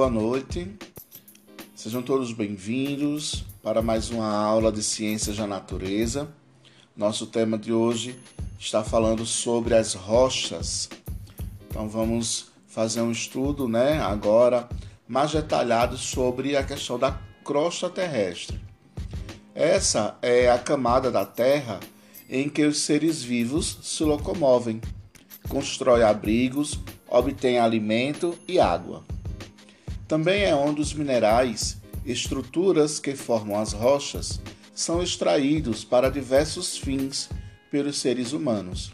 Boa noite, sejam todos bem-vindos para mais uma aula de Ciências da Natureza. Nosso tema de hoje está falando sobre as rochas. Então vamos fazer um estudo, né, agora mais detalhado sobre a questão da crosta terrestre. Essa é a camada da Terra em que os seres vivos se locomovem, constrói abrigos, obtém alimento e água. Também é onde os minerais, estruturas que formam as rochas, são extraídos para diversos fins pelos seres humanos.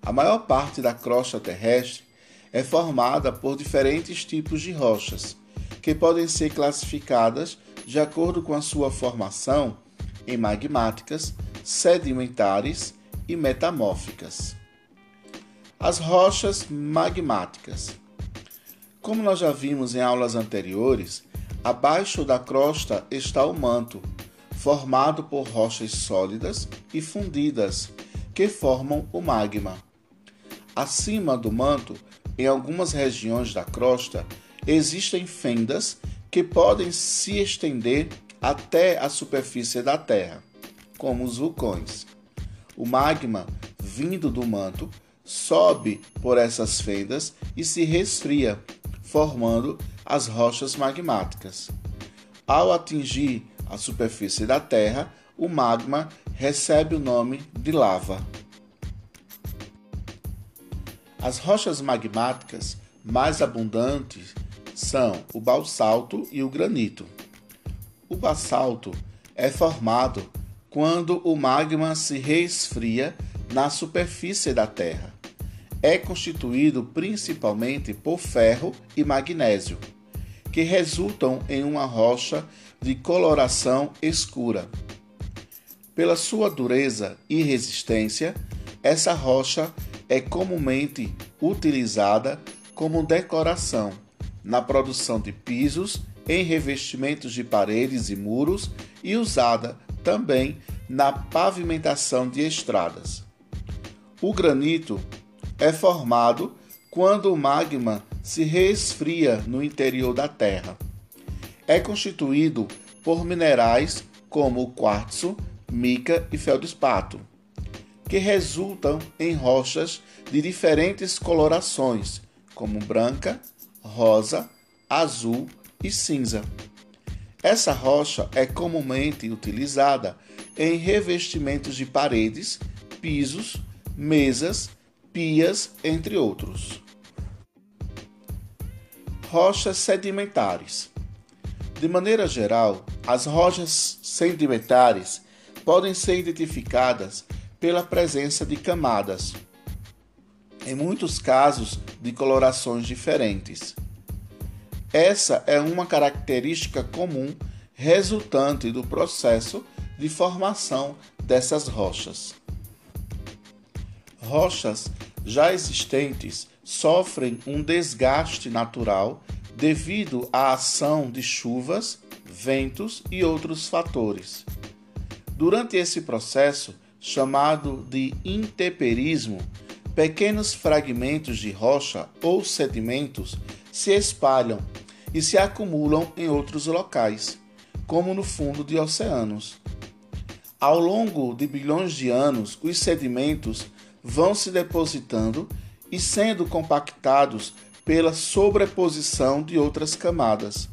A maior parte da crosta terrestre é formada por diferentes tipos de rochas, que podem ser classificadas de acordo com a sua formação em magmáticas, sedimentares e metamórficas. As rochas magmáticas como nós já vimos em aulas anteriores, abaixo da crosta está o manto, formado por rochas sólidas e fundidas, que formam o magma. Acima do manto, em algumas regiões da crosta, existem fendas que podem se estender até a superfície da Terra, como os vulcões. O magma, vindo do manto, sobe por essas fendas e se resfria, formando as rochas magmáticas. Ao atingir a superfície da Terra, o magma recebe o nome de lava. As rochas magmáticas mais abundantes são o basalto e o granito. O basalto é formado quando o magma se resfria na superfície da Terra é constituído principalmente por ferro e magnésio, que resultam em uma rocha de coloração escura. Pela sua dureza e resistência, essa rocha é comumente utilizada como decoração na produção de pisos, em revestimentos de paredes e muros e usada também na pavimentação de estradas. O granito é formado quando o magma se resfria no interior da Terra. É constituído por minerais como o quartzo, mica e feldespato, que resultam em rochas de diferentes colorações, como branca, rosa, azul e cinza. Essa rocha é comumente utilizada em revestimentos de paredes, pisos, mesas pias, entre outros. Rochas sedimentares. De maneira geral, as rochas sedimentares podem ser identificadas pela presença de camadas, em muitos casos de colorações diferentes. Essa é uma característica comum resultante do processo de formação dessas rochas. Rochas já existentes sofrem um desgaste natural devido à ação de chuvas, ventos e outros fatores. Durante esse processo, chamado de intemperismo, pequenos fragmentos de rocha ou sedimentos se espalham e se acumulam em outros locais, como no fundo de oceanos. Ao longo de bilhões de anos, os sedimentos vão se depositando e sendo compactados pela sobreposição de outras camadas.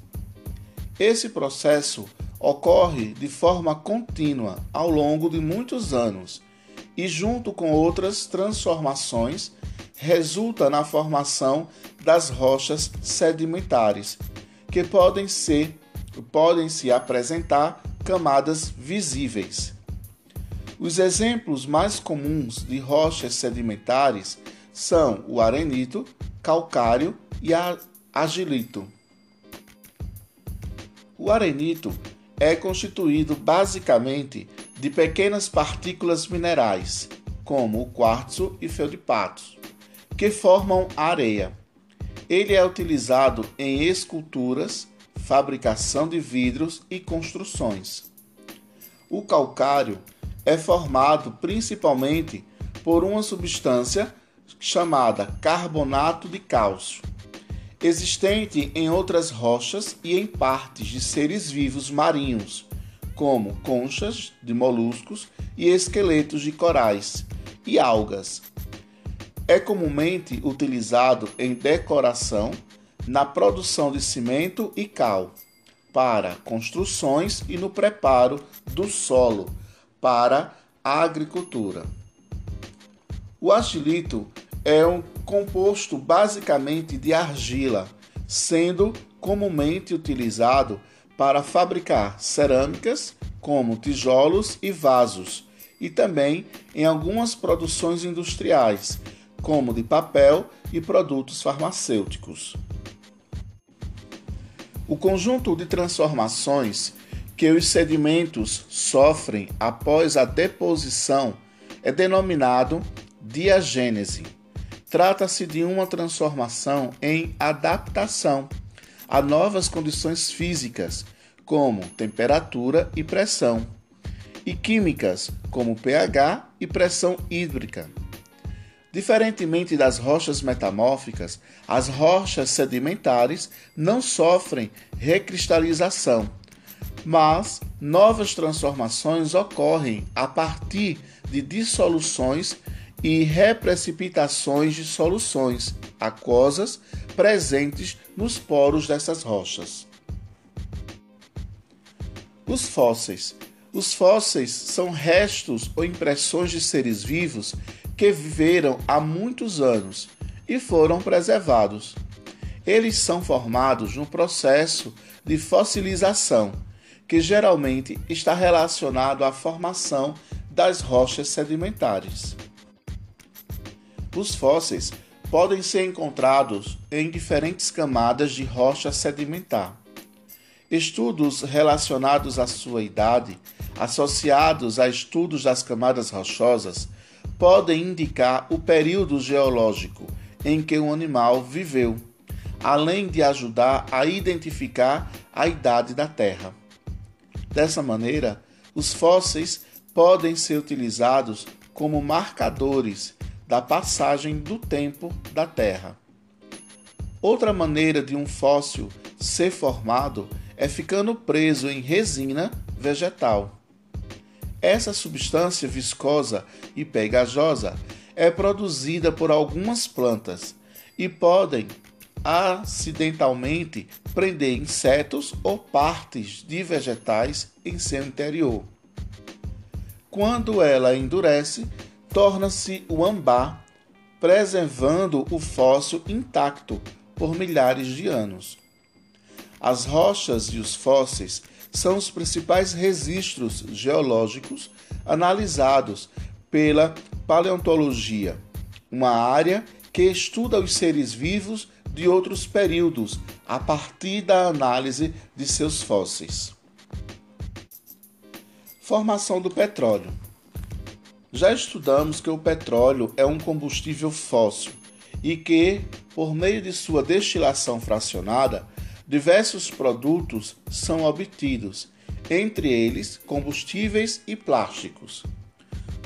Esse processo ocorre de forma contínua ao longo de muitos anos e, junto com outras transformações, resulta na formação das rochas sedimentares, que podem ser podem se apresentar camadas visíveis. Os exemplos mais comuns de rochas sedimentares são o arenito, calcário e a agilito. O arenito é constituído basicamente de pequenas partículas minerais, como o quartzo e feldspato, que formam areia. Ele é utilizado em esculturas, fabricação de vidros e construções. O calcário é formado principalmente por uma substância chamada carbonato de cálcio. existente em outras rochas e em partes de seres vivos marinhos, como conchas de moluscos e esqueletos de corais e algas. É comumente utilizado em decoração, na produção de cimento e cal, para construções e no preparo do solo para a agricultura. O argilito é um composto basicamente de argila, sendo comumente utilizado para fabricar cerâmicas, como tijolos e vasos, e também em algumas produções industriais, como de papel e produtos farmacêuticos. O conjunto de transformações que os sedimentos sofrem após a deposição é denominado diagênese. Trata-se de uma transformação em adaptação a novas condições físicas, como temperatura e pressão, e químicas, como pH e pressão hídrica. Diferentemente das rochas metamórficas, as rochas sedimentares não sofrem recristalização, mas novas transformações ocorrem a partir de dissoluções e reprecipitações de soluções aquosas presentes nos poros dessas rochas. Os fósseis. Os fósseis são restos ou impressões de seres vivos que viveram há muitos anos e foram preservados. Eles são formados no processo de fossilização, que geralmente está relacionado à formação das rochas sedimentares. Os fósseis podem ser encontrados em diferentes camadas de rocha sedimentar. Estudos relacionados à sua idade, associados a estudos das camadas rochosas, podem indicar o período geológico em que o animal viveu, além de ajudar a identificar a idade da Terra. Dessa maneira, os fósseis podem ser utilizados como marcadores da passagem do tempo da Terra. Outra maneira de um fóssil ser formado é ficando preso em resina vegetal. Essa substância viscosa e pegajosa é produzida por algumas plantas e podem acidentalmente prender insetos ou partes de vegetais em seu interior. Quando ela endurece, torna-se o ambar, preservando o fóssil intacto por milhares de anos. As rochas e os fósseis são os principais registros geológicos analisados pela paleontologia, uma área que estuda os seres vivos de outros períodos a partir da análise de seus fósseis. Formação do petróleo. Já estudamos que o petróleo é um combustível fóssil e que, por meio de sua destilação fracionada, diversos produtos são obtidos, entre eles combustíveis e plásticos.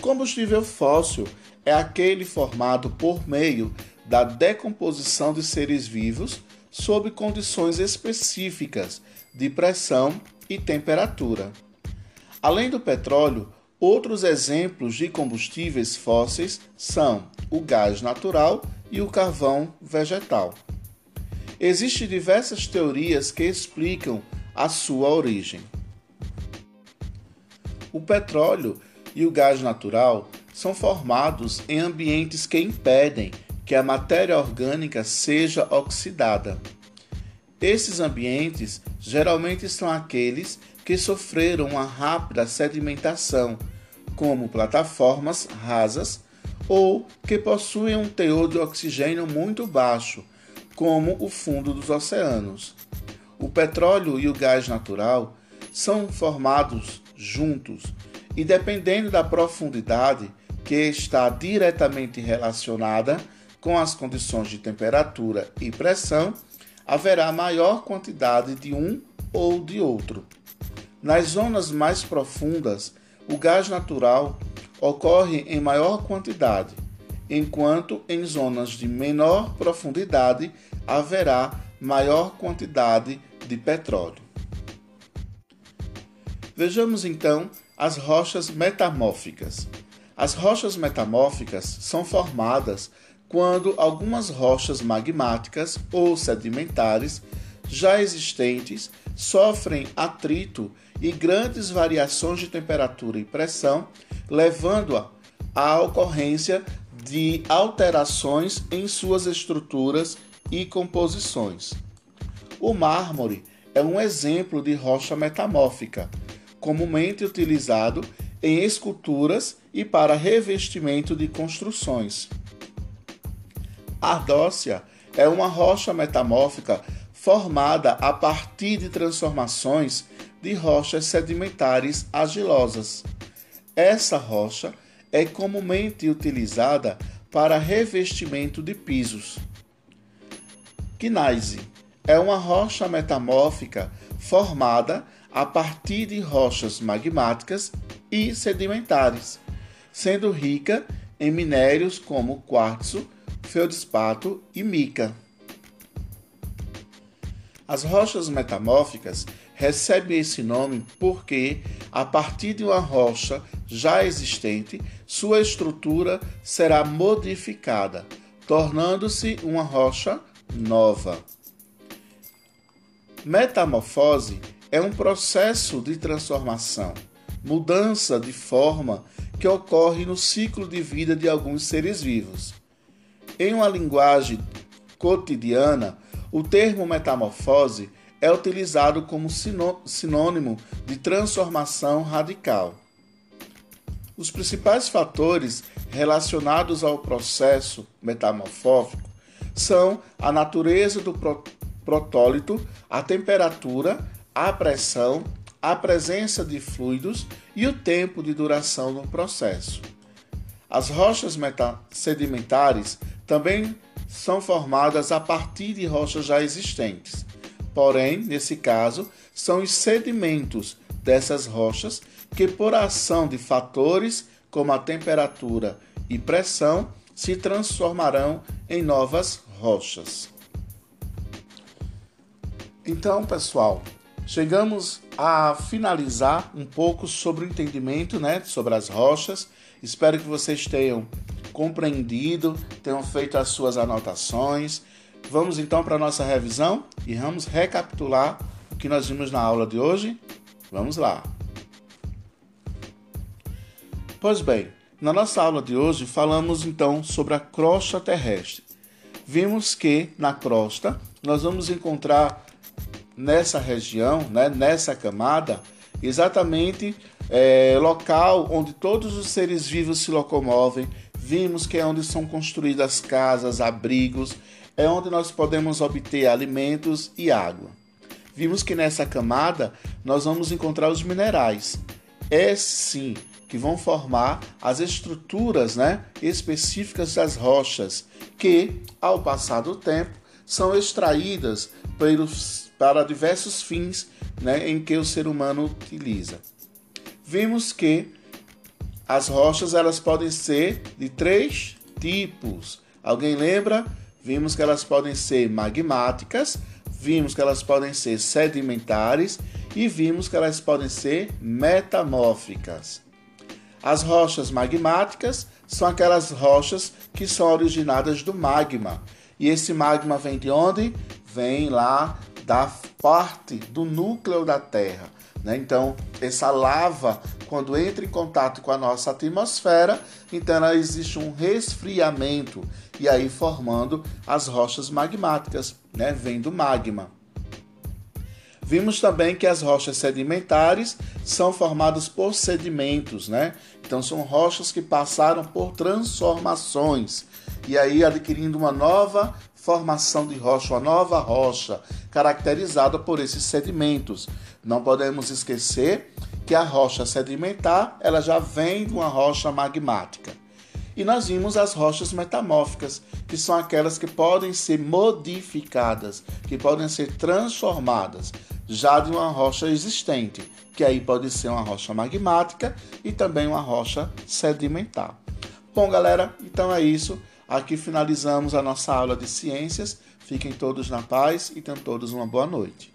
Combustível fóssil é aquele formado por meio da decomposição de seres vivos sob condições específicas de pressão e temperatura. Além do petróleo, outros exemplos de combustíveis fósseis são o gás natural e o carvão vegetal. Existem diversas teorias que explicam a sua origem. O petróleo e o gás natural são formados em ambientes que impedem que a matéria orgânica seja oxidada. Esses ambientes geralmente são aqueles que sofreram uma rápida sedimentação, como plataformas rasas ou que possuem um teor de oxigênio muito baixo, como o fundo dos oceanos. O petróleo e o gás natural são formados juntos e, dependendo da profundidade, que está diretamente relacionada com as condições de temperatura e pressão, haverá maior quantidade de um ou de outro. Nas zonas mais profundas, o gás natural ocorre em maior quantidade, enquanto em zonas de menor profundidade haverá maior quantidade de petróleo. Vejamos então as rochas metamórficas. As rochas metamórficas são formadas quando algumas rochas magmáticas ou sedimentares já existentes sofrem atrito e grandes variações de temperatura e pressão, levando-a à ocorrência de alterações em suas estruturas e composições. O mármore é um exemplo de rocha metamórfica, comumente utilizado em esculturas e para revestimento de construções. Ardócia é uma rocha metamórfica formada a partir de transformações de rochas sedimentares argilosas. Essa rocha é comumente utilizada para revestimento de pisos. Gneiss é uma rocha metamórfica formada a partir de rochas magmáticas e sedimentares, sendo rica em minérios como quartzo, feldspato e mica. As rochas metamórficas recebem esse nome porque, a partir de uma rocha já existente, sua estrutura será modificada, tornando-se uma rocha nova. Metamorfose é um processo de transformação, mudança de forma que ocorre no ciclo de vida de alguns seres vivos. Em uma linguagem cotidiana, o termo metamorfose é utilizado como sinônimo de transformação radical. Os principais fatores relacionados ao processo metamorfótico são a natureza do protólito, a temperatura, a pressão, a presença de fluidos e o tempo de duração do processo. As rochas sedimentares também são formadas a partir de rochas já existentes. Porém, nesse caso, são os sedimentos dessas rochas que, por ação de fatores como a temperatura e pressão, se transformarão em novas rochas. Então, pessoal, chegamos a finalizar um pouco sobre o entendimento né, sobre as rochas. Espero que vocês tenham compreendido, tenham feito as suas anotações. Vamos então para a nossa revisão e vamos recapitular o que nós vimos na aula de hoje. Vamos lá. Pois bem, na nossa aula de hoje falamos então sobre a crosta terrestre. Vimos que na crosta nós vamos encontrar nessa região, né, nessa camada, exatamente é, local onde todos os seres vivos se locomovem, Vimos que é onde são construídas casas, abrigos, é onde nós podemos obter alimentos e água. Vimos que nessa camada nós vamos encontrar os minerais. Esses sim que vão formar as estruturas né, específicas das rochas, que, ao passar do tempo, são extraídas para diversos fins né, em que o ser humano utiliza. Vimos que as rochas elas podem ser de três tipos. Alguém lembra? Vimos que elas podem ser magmáticas, vimos que elas podem ser sedimentares e vimos que elas podem ser metamórficas. As rochas magmáticas são aquelas rochas que são originadas do magma. E esse magma vem de onde? Vem lá da parte do núcleo da Terra. Né? Então, essa lava, quando entra em contato com a nossa atmosfera, então ela existe um resfriamento e aí formando as rochas magmáticas, né? vem do magma. Vimos também que as rochas sedimentares são formadas por sedimentos, né? Então são rochas que passaram por transformações e aí adquirindo uma nova formação de rocha, uma nova rocha, caracterizada por esses sedimentos. Não podemos esquecer que a rocha sedimentar, ela já vem de uma rocha magmática. E nós vimos as rochas metamórficas, que são aquelas que podem ser modificadas, que podem ser transformadas já de uma rocha existente, que aí pode ser uma rocha magmática e também uma rocha sedimentar. Bom, galera, então é isso. Aqui finalizamos a nossa aula de ciências. Fiquem todos na paz e tenham todos uma boa noite.